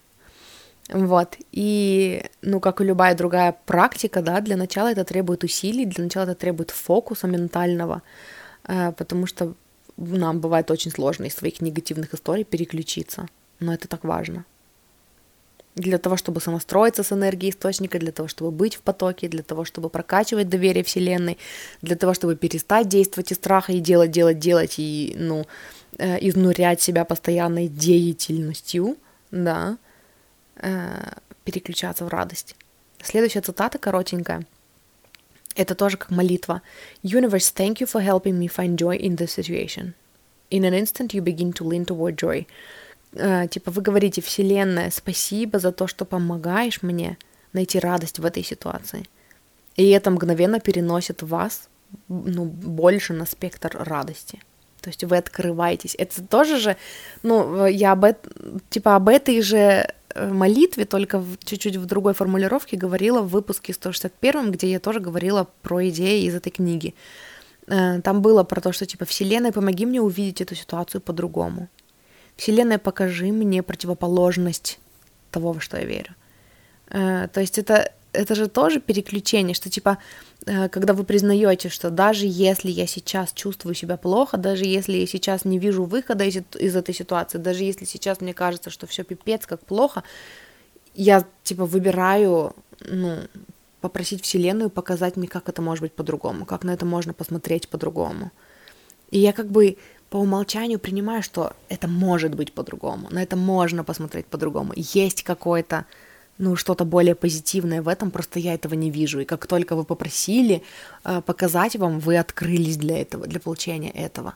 S1: Вот. И, ну, как и любая другая практика, да, для начала это требует усилий, для начала это требует фокуса ментального, э, потому что нам бывает очень сложно из своих негативных историй переключиться. Но это так важно. Для того, чтобы сонастроиться с энергией источника, для того, чтобы быть в потоке, для того, чтобы прокачивать доверие Вселенной, для того, чтобы перестать действовать из страха и делать, делать, делать, и, ну, э, изнурять себя постоянной деятельностью, да, э, переключаться в радость. Следующая цитата коротенькая. Это тоже как молитва. Universe, thank you for helping me find joy in this situation. In an instant you begin to lean toward joy. Uh, типа вы говорите, Вселенная, спасибо за то, что помогаешь мне найти радость в этой ситуации. И это мгновенно переносит вас ну, больше на спектр радости. То есть вы открываетесь. Это тоже же, ну, я об, этом, типа, об этой же Э, молитве, только чуть-чуть в другой формулировке говорила в выпуске 161, где я тоже говорила про идеи из этой книги. Э, там было про то, что типа «Вселенная, помоги мне увидеть эту ситуацию по-другому». «Вселенная, покажи мне противоположность того, во что я верю». Э, то есть это это же тоже переключение, что типа, э, когда вы признаете, что даже если я сейчас чувствую себя плохо, даже если я сейчас не вижу выхода из, из этой ситуации, даже если сейчас мне кажется, что все пипец, как плохо, я типа выбираю, ну, попросить Вселенную показать мне, как это может быть по-другому, как на это можно посмотреть по-другому. И я как бы по умолчанию принимаю, что это может быть по-другому, на это можно посмотреть по-другому. Есть какой-то ну, что-то более позитивное в этом, просто я этого не вижу. И как только вы попросили э, показать вам, вы открылись для этого, для получения этого.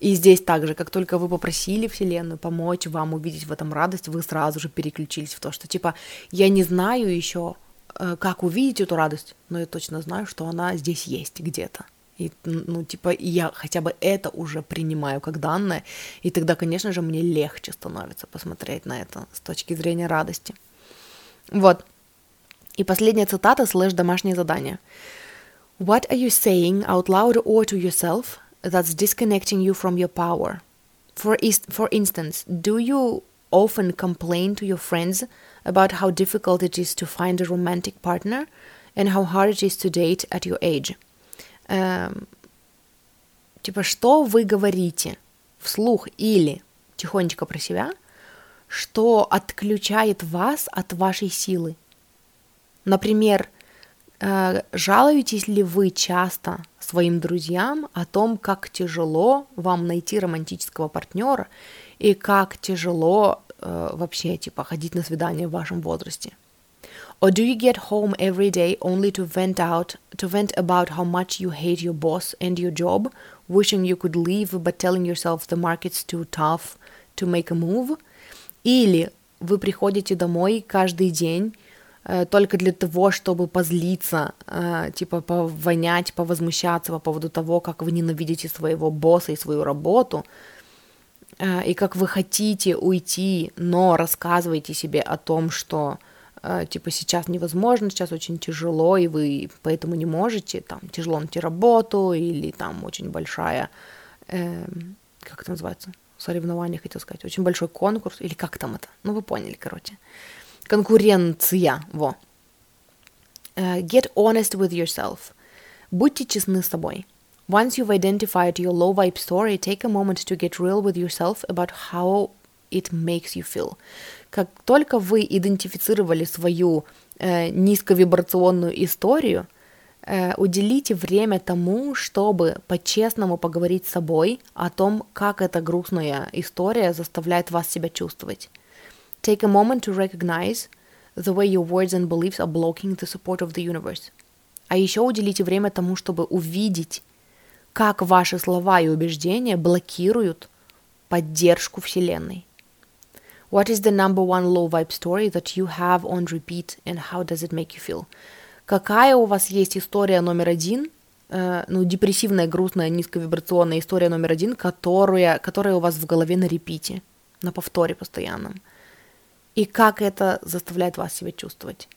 S1: И здесь также, как только вы попросили Вселенную помочь вам увидеть в этом радость, вы сразу же переключились в то, что типа я не знаю еще, э, как увидеть эту радость, но я точно знаю, что она здесь есть где-то. И, ну, типа, я хотя бы это уже принимаю как данное, и тогда, конечно же, мне легче становится посмотреть на это с точки зрения радости. Вот. И последняя цитата слэш домашнее задание. What are you saying out loud or to yourself that's disconnecting you from your power? For, is- for instance, do you often complain to your friends about how difficult it is to find a romantic partner and how hard it is to date at your age? Um, типа, что вы говорите вслух или тихонечко про себя – что отключает вас от вашей силы. Например, э, жалуетесь ли вы часто своим друзьям о том, как тяжело вам найти романтического партнера и как тяжело э, вообще типа ходить на свидание в вашем возрасте? Or do you get home every day only to vent out, to vent about how much you hate your boss and your job, wishing you could leave, but telling yourself the market's too tough to make a move? Или вы приходите домой каждый день э, только для того, чтобы позлиться, э, типа повонять, повозмущаться по поводу того, как вы ненавидите своего босса и свою работу, э, и как вы хотите уйти, но рассказываете себе о том, что типа сейчас невозможно, сейчас очень тяжело, и вы поэтому не можете, там тяжело найти работу, или там очень большая, э, как это называется, соревнование, хотел сказать, очень большой конкурс, или как там это, ну вы поняли, короче, конкуренция, во. Uh, get honest with yourself. Будьте честны с собой. Once you've identified your low vibe story, take a moment to get real with yourself about how it makes you feel. Как только вы идентифицировали свою э, низковибрационную историю, э, уделите время тому, чтобы по-честному поговорить с собой о том, как эта грустная история заставляет вас себя чувствовать. Take a moment to recognize the way your words and beliefs are blocking the support of the universe. А еще уделите время тому, чтобы увидеть как ваши слова и убеждения блокируют поддержку Вселенной. What is the number one low vibe story that you have on repeat and how does it make you feel? Какая у вас есть история номер один, э, ну, депрессивная, грустная, низковибрационная история номер один, которая, которая у вас в голове на репите, на повторе постоянном? И как это заставляет вас себя чувствовать?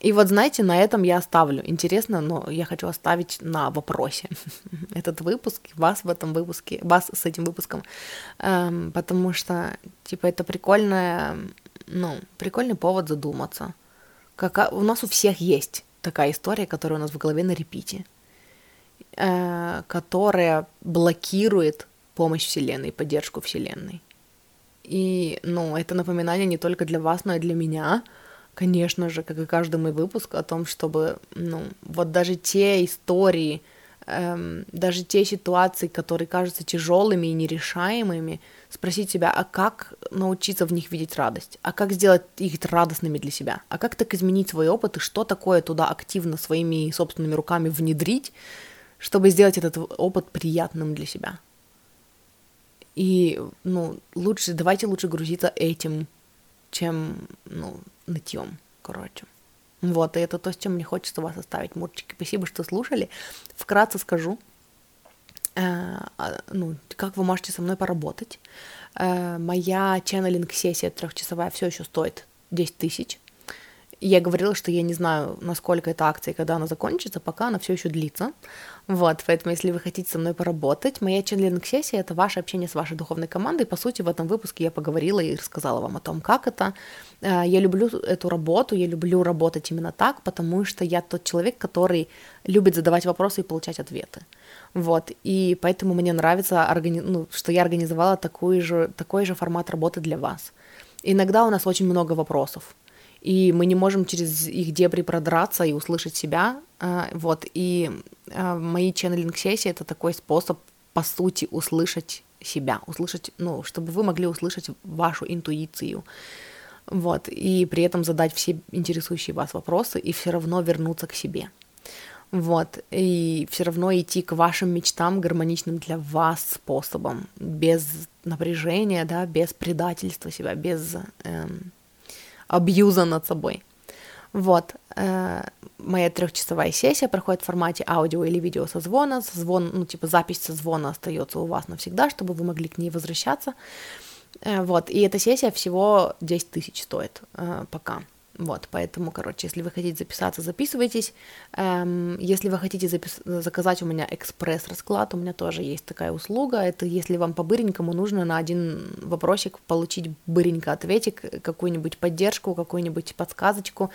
S1: И вот, знаете, на этом я оставлю. Интересно, но я хочу оставить на вопросе этот выпуск, вас в этом выпуске, вас с этим выпуском, эм, потому что, типа, это прикольная, ну, прикольный повод задуматься. Как, у нас у всех есть такая история, которая у нас в голове на репите, э, которая блокирует помощь Вселенной, поддержку Вселенной. И, ну, это напоминание не только для вас, но и для меня — конечно же, как и каждый мой выпуск, о том, чтобы, ну, вот даже те истории, эм, даже те ситуации, которые кажутся тяжелыми и нерешаемыми, спросить себя, а как научиться в них видеть радость, а как сделать их радостными для себя, а как так изменить свой опыт и что такое туда активно своими собственными руками внедрить, чтобы сделать этот опыт приятным для себя. И, ну, лучше, давайте лучше грузиться этим, чем, ну, нытьем, короче. Вот, и это то, с чем мне хочется вас оставить. Мурчики, спасибо, что слушали. Вкратце скажу, э, а, ну, как вы можете со мной поработать. Э, моя ченнелинг-сессия трехчасовая все еще стоит 10 тысяч. Я говорила, что я не знаю, насколько эта акция когда она закончится, пока она все еще длится. Вот, поэтому, если вы хотите со мной поработать, моя ченнелинг-сессия — это ваше общение с вашей духовной командой. По сути, в этом выпуске я поговорила и рассказала вам о том, как это. Э, я люблю эту работу, я люблю работать именно так, потому что я тот человек, который любит задавать вопросы и получать ответы. Вот, и поэтому мне нравится, органи... ну, что я организовала такой же, такой же формат работы для вас. Иногда у нас очень много вопросов, и мы не можем через их дебри продраться и услышать себя, а, вот, и а, мои ченнелинг-сессии — это такой способ, по сути, услышать себя, услышать, ну, чтобы вы могли услышать вашу интуицию, вот, и при этом задать все интересующие вас вопросы и все равно вернуться к себе. Вот, и все равно идти к вашим мечтам гармоничным для вас способом, без напряжения, да, без предательства себя, без эм, абьюза над собой. Вот, э, моя трехчасовая сессия проходит в формате аудио или видео созвона. Созвон, ну, типа запись созвона остается у вас навсегда, чтобы вы могли к ней возвращаться. Э, вот, и эта сессия всего 10 тысяч стоит э, пока. Вот, поэтому, короче, если вы хотите записаться, записывайтесь. Эм, если вы хотите запис- заказать у меня экспресс-расклад, у меня тоже есть такая услуга. Это если вам по-быренькому нужно на один вопросик получить быренько ответик, какую-нибудь поддержку, какую-нибудь подсказочку.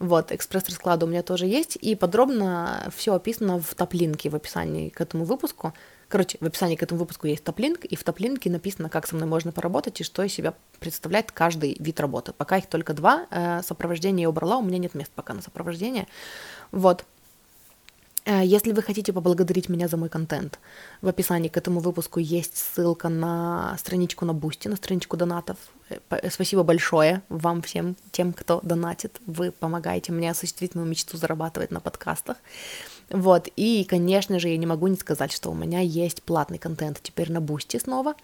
S1: Вот, экспресс-расклад у меня тоже есть, и подробно все описано в топ-линке в описании к этому выпуску. Короче, в описании к этому выпуску есть топ-линк, и в топ-линке написано, как со мной можно поработать и что из себя представляет каждый вид работы. Пока их только два. Э, сопровождение я убрала, у меня нет мест пока на сопровождение. Вот. Э, если вы хотите поблагодарить меня за мой контент, в описании к этому выпуску есть ссылка на страничку на Бусти, на страничку донатов. Э, спасибо большое вам всем, тем, кто донатит. Вы помогаете мне осуществить мою мечту зарабатывать на подкастах. Вот, и, конечно же, я не могу не сказать, что у меня есть платный контент теперь на Бусти снова.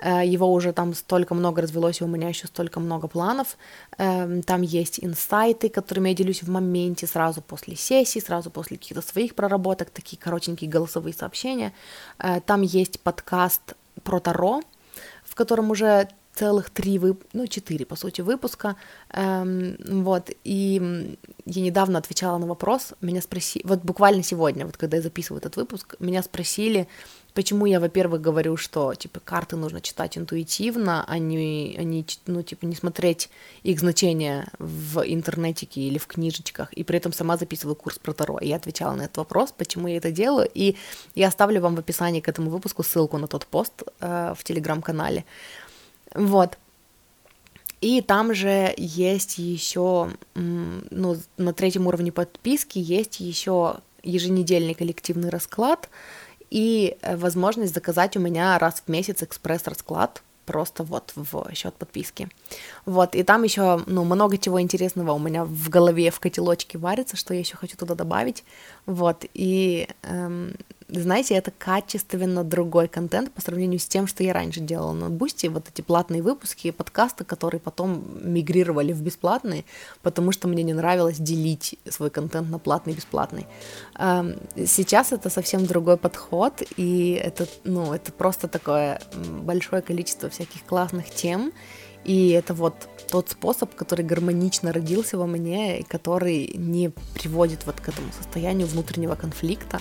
S1: Э, его уже там столько много развелось, и у меня еще столько много планов. Эм, там есть инсайты, которыми я делюсь в моменте, сразу после сессии, сразу после каких-то своих проработок, такие коротенькие голосовые сообщения. Э, там есть подкаст про Таро, в котором уже целых три, вып... ну, четыре, по сути, выпуска, эм, вот, и я недавно отвечала на вопрос, меня спросили, вот буквально сегодня, вот когда я записываю этот выпуск, меня спросили, почему я, во-первых, говорю, что, типа, карты нужно читать интуитивно, а не, а ну, типа, не смотреть их значения в интернетике или в книжечках, и при этом сама записываю курс про Таро. И я отвечала на этот вопрос, почему я это делаю, и я оставлю вам в описании к этому выпуску ссылку на тот пост э, в телеграм-канале, вот. И там же есть еще, ну, на третьем уровне подписки есть еще еженедельный коллективный расклад и э, возможность заказать у меня раз в месяц экспресс-расклад просто вот в счет подписки. Вот, и там еще, ну, много чего интересного у меня в голове, в котелочке варится, что я еще хочу туда добавить. Вот, и эм, знаете, это качественно другой контент по сравнению с тем, что я раньше делала на Бусти, вот эти платные выпуски, подкасты, которые потом мигрировали в бесплатные, потому что мне не нравилось делить свой контент на платный и бесплатный. Сейчас это совсем другой подход, и это, ну, это просто такое большое количество всяких классных тем, и это вот тот способ, который гармонично родился во мне, и который не приводит вот к этому состоянию внутреннего конфликта,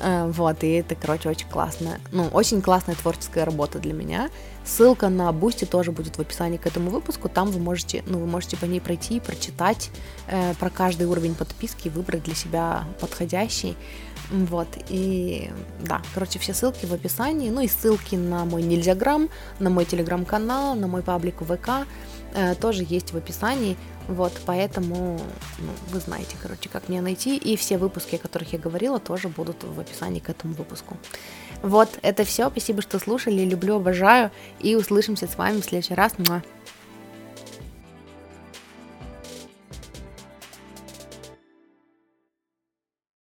S1: вот, и это, короче, очень классная, ну, очень классная творческая работа для меня. Ссылка на Бусти тоже будет в описании к этому выпуску. Там вы можете, ну, вы можете по ней пройти, прочитать э, про каждый уровень подписки и выбрать для себя подходящий. Вот, и да, короче, все ссылки в описании, ну и ссылки на мой Нельзяграм, на мой телеграм-канал, на мой паблик ВК э, тоже есть в описании. Вот, поэтому ну, вы знаете, короче, как меня найти. И все выпуски, о которых я говорила, тоже будут в описании к этому выпуску. Вот, это все. Спасибо, что слушали. Люблю, обожаю. И услышимся с вами в следующий раз. Муа.